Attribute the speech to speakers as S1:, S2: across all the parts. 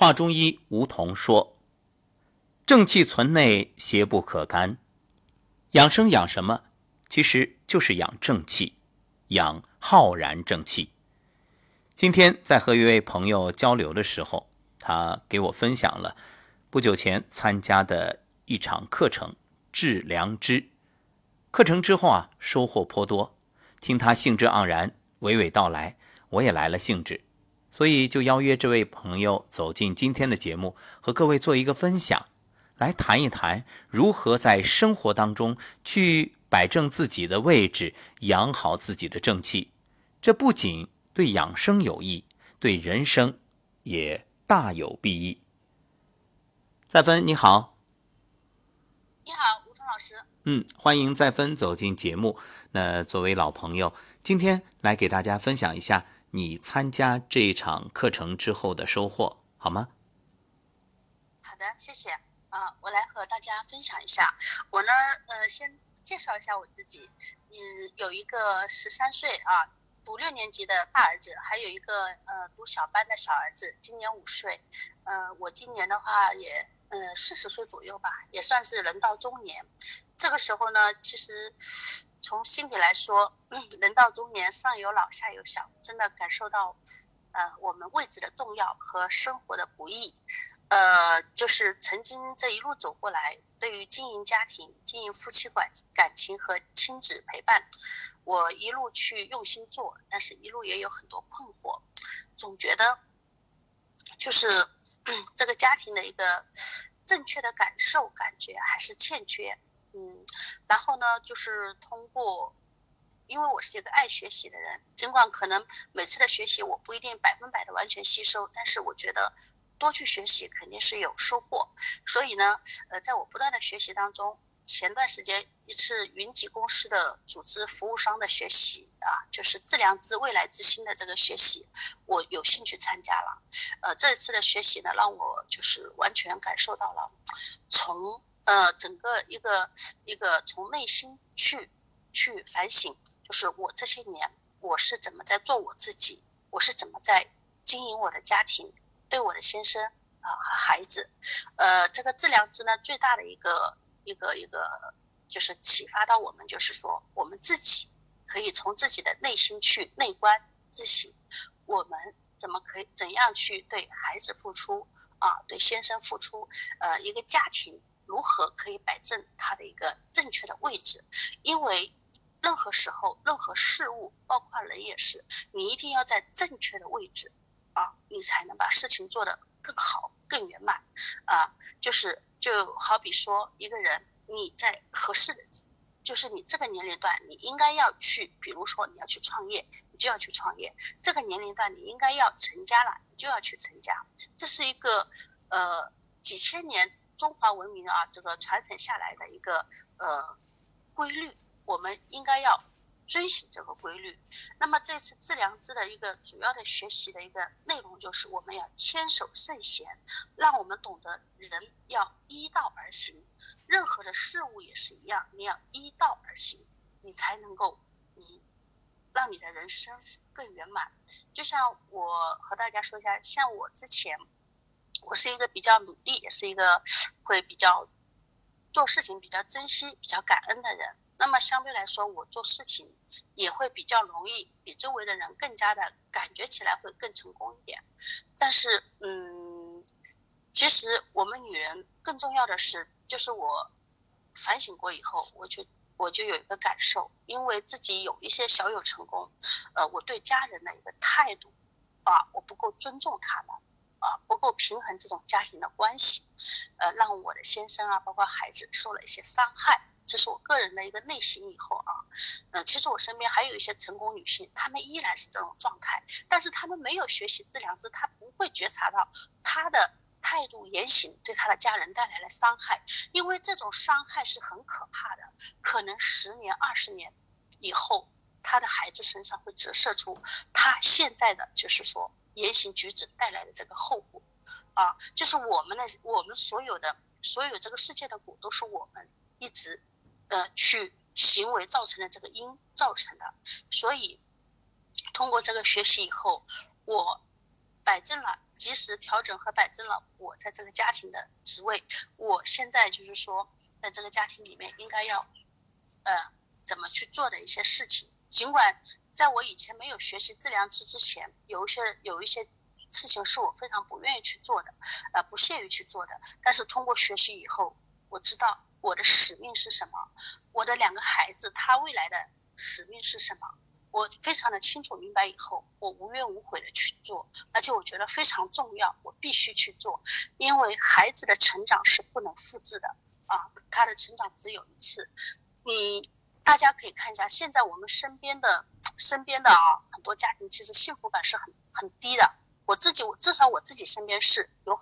S1: 华中医吴桐说：“正气存内，邪不可干。养生养什么？其实就是养正气，养浩然正气。”今天在和一位朋友交流的时候，他给我分享了不久前参加的一场课程——治良知。课程之后啊，收获颇多。听他兴致盎然、娓娓道来，我也来了兴致。所以就邀约这位朋友走进今天的节目，和各位做一个分享，来谈一谈如何在生活当中去摆正自己的位置，养好自己的正气。这不仅对养生有益，对人生也大有裨益。再芬你好，
S2: 你好，吴彤老师。
S1: 嗯，欢迎再芬走进节目。那作为老朋友，今天来给大家分享一下。你参加这一场课程之后的收获好吗？
S2: 好的，谢谢。啊，我来和大家分享一下。我呢，呃，先介绍一下我自己。嗯，有一个十三岁啊，读六年级的大儿子，还有一个呃读小班的小儿子，今年五岁。呃，我今年的话也呃四十岁左右吧，也算是人到中年。这个时候呢，其实。从心里来说，人到中年，上有老下有小，真的感受到，呃，我们位置的重要和生活的不易。呃，就是曾经这一路走过来，对于经营家庭、经营夫妻关感情和亲子陪伴，我一路去用心做，但是一路也有很多困惑，总觉得，就是这个家庭的一个正确的感受感觉还是欠缺。嗯，然后呢，就是通过，因为我是一个爱学习的人，尽管可能每次的学习我不一定百分百的完全吸收，但是我觉得多去学习肯定是有收获。所以呢，呃，在我不断的学习当中，前段时间一次云集公司的组织服务商的学习啊，就是致良知未来之星的这个学习，我有兴趣参加了。呃，这次的学习呢，让我就是完全感受到了从。呃，整个一个一个从内心去去反省，就是我这些年我是怎么在做我自己，我是怎么在经营我的家庭，对我的先生啊和孩子，呃，这个致良知呢最大的一个一个一个就是启发到我们，就是说我们自己可以从自己的内心去内观自省，我们怎么可以怎样去对孩子付出啊，对先生付出，呃，一个家庭。如何可以摆正它的一个正确的位置？因为任何时候、任何事物，包括人也是，你一定要在正确的位置啊，你才能把事情做得更好、更圆满啊。就是就好比说，一个人你在合适的，就是你这个年龄段，你应该要去，比如说你要去创业，你就要去创业；这个年龄段你应该要成家了，你就要去成家。这是一个呃几千年。中华文明啊，这个传承下来的一个呃规律，我们应该要遵循这个规律。那么这次致良知的一个主要的学习的一个内容，就是我们要牵手圣贤，让我们懂得人要依道而行，任何的事物也是一样，你要依道而行，你才能够嗯让你的人生更圆满。就像我和大家说一下，像我之前。我是一个比较努力，也是一个会比较做事情比较珍惜、比较感恩的人。那么相对来说，我做事情也会比较容易，比周围的人更加的感觉起来会更成功一点。但是，嗯，其实我们女人更重要的是，就是我反省过以后，我就我就有一个感受，因为自己有一些小有成功，呃，我对家人的一个态度啊，我不够尊重他们。啊，不够平衡这种家庭的关系，呃，让我的先生啊，包括孩子受了一些伤害，这是我个人的一个内心以后啊，嗯，其实我身边还有一些成功女性，她们依然是这种状态，但是她们没有学习致良知，她不会觉察到她的态度言行对她的家人带来了伤害，因为这种伤害是很可怕的，可能十年、二十年以后，她的孩子身上会折射出她现在的就是说。言行举止带来的这个后果，啊，就是我们的我们所有的所有这个世界的果，都是我们一直呃去行为造成的这个因造成的。所以通过这个学习以后，我摆正了及时调整和摆正了我在这个家庭的职位。我现在就是说，在这个家庭里面应该要，呃，怎么去做的一些事情。尽管在我以前没有学习自良知之前，有一些有一些事情是我非常不愿意去做的，呃，不屑于去做的。但是通过学习以后，我知道我的使命是什么，我的两个孩子他未来的使命是什么。我非常的清楚明白以后，我无怨无悔的去做，而且我觉得非常重要，我必须去做，因为孩子的成长是不能复制的啊，他的成长只有一次。嗯，大家可以看一下，现在我们身边的身边的啊，很多家庭其实幸福感是很很低的。我自己，我至少我自己身边是有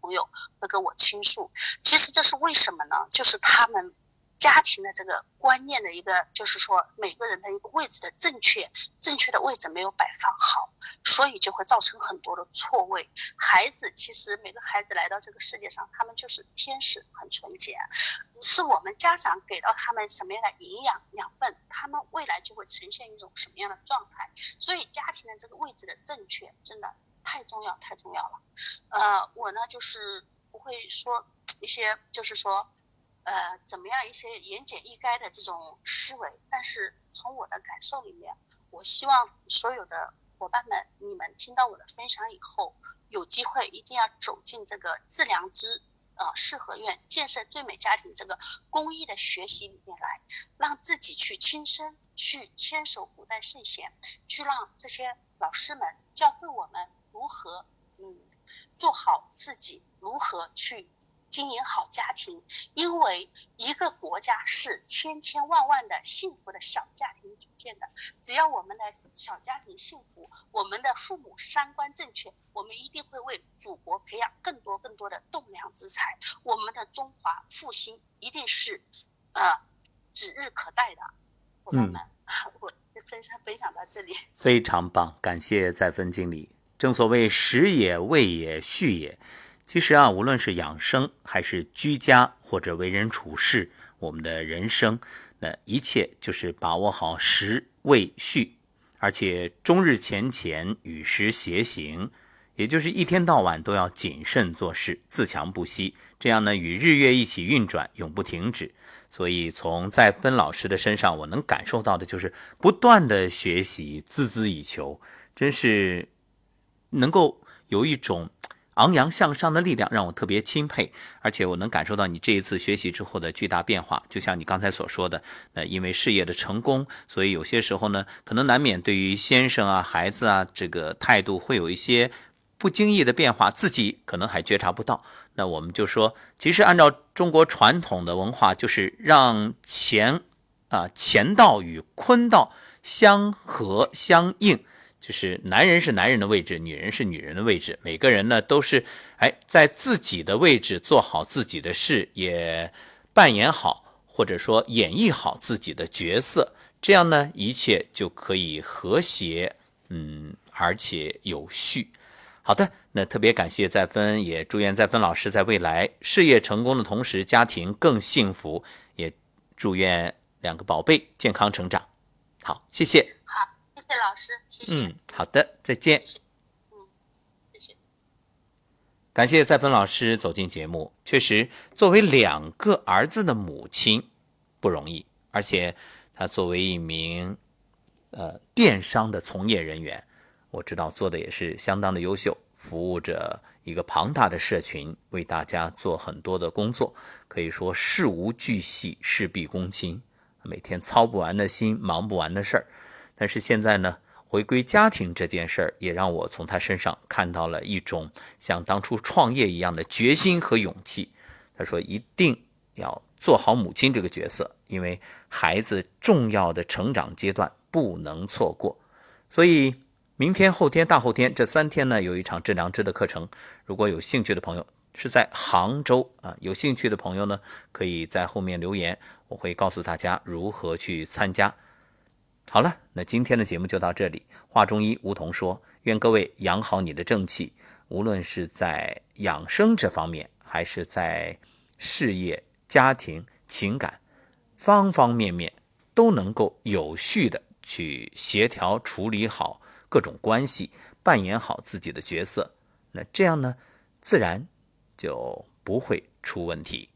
S2: 朋友会跟我倾诉，其实这是为什么呢？就是他们。家庭的这个观念的一个，就是说每个人的一个位置的正确，正确的位置没有摆放好，所以就会造成很多的错位。孩子其实每个孩子来到这个世界上，他们就是天使，很纯洁，是我们家长给到他们什么样的营养养分，他们未来就会呈现一种什么样的状态。所以家庭的这个位置的正确真的太重要，太重要了。呃，我呢就是不会说一些，就是说。呃，怎么样一些言简意赅的这种思维？但是从我的感受里面，我希望所有的伙伴们，你们听到我的分享以后，有机会一定要走进这个致良知呃四合院建设最美家庭这个公益的学习里面来，让自己去亲身去牵手古代圣贤，去让这些老师们教会我们如何嗯做好自己，如何去。经营好家庭，因为一个国家是千千万万的幸福的小家庭组建的。只要我们的小家庭幸福，我们的父母三观正确，我们一定会为祖国培养更多更多的栋梁之才。我们的中华复兴一定是，呃，指日可待的。伙伴们，我分享分享到这里，
S1: 非常棒，感谢再分经理。正所谓时也，未也，序也。其实啊，无论是养生还是居家或者为人处事，我们的人生，那一切就是把握好时位序，而且终日前乾与时偕行，也就是一天到晚都要谨慎做事，自强不息。这样呢，与日月一起运转，永不停止。所以从在芬老师的身上，我能感受到的就是不断的学习，孜孜以求，真是能够有一种。昂扬向上的力量让我特别钦佩，而且我能感受到你这一次学习之后的巨大变化。就像你刚才所说的，呃因为事业的成功，所以有些时候呢，可能难免对于先生啊、孩子啊这个态度会有一些不经意的变化，自己可能还觉察不到。那我们就说，其实按照中国传统的文化，就是让乾啊乾道与坤道相合相应。就是男人是男人的位置，女人是女人的位置。每个人呢都是哎，在自己的位置做好自己的事，也扮演好或者说演绎好自己的角色，这样呢一切就可以和谐，嗯，而且有序。好的，那特别感谢再分，也祝愿再分老师在未来事业成功的同时，家庭更幸福，也祝愿两个宝贝健康成长。好，谢谢。
S2: 好。谢谢老师，谢谢。嗯，
S1: 好的，再见。
S2: 嗯，谢谢。
S1: 感谢再芬老师走进节目。确实，作为两个儿子的母亲不容易，而且她作为一名呃电商的从业人员，我知道做的也是相当的优秀，服务着一个庞大的社群，为大家做很多的工作，可以说事无巨细，事必躬亲，每天操不完的心，忙不完的事儿。但是现在呢，回归家庭这件事儿，也让我从他身上看到了一种像当初创业一样的决心和勇气。他说：“一定要做好母亲这个角色，因为孩子重要的成长阶段不能错过。所以，明天、后天、大后天这三天呢，有一场致良知的课程。如果有兴趣的朋友，是在杭州啊，有兴趣的朋友呢，可以在后面留言，我会告诉大家如何去参加。”好了，那今天的节目就到这里。话中医梧桐说：“愿各位养好你的正气，无论是在养生这方面，还是在事业、家庭、情感方方面面，都能够有序的去协调处理好各种关系，扮演好自己的角色。那这样呢，自然就不会出问题。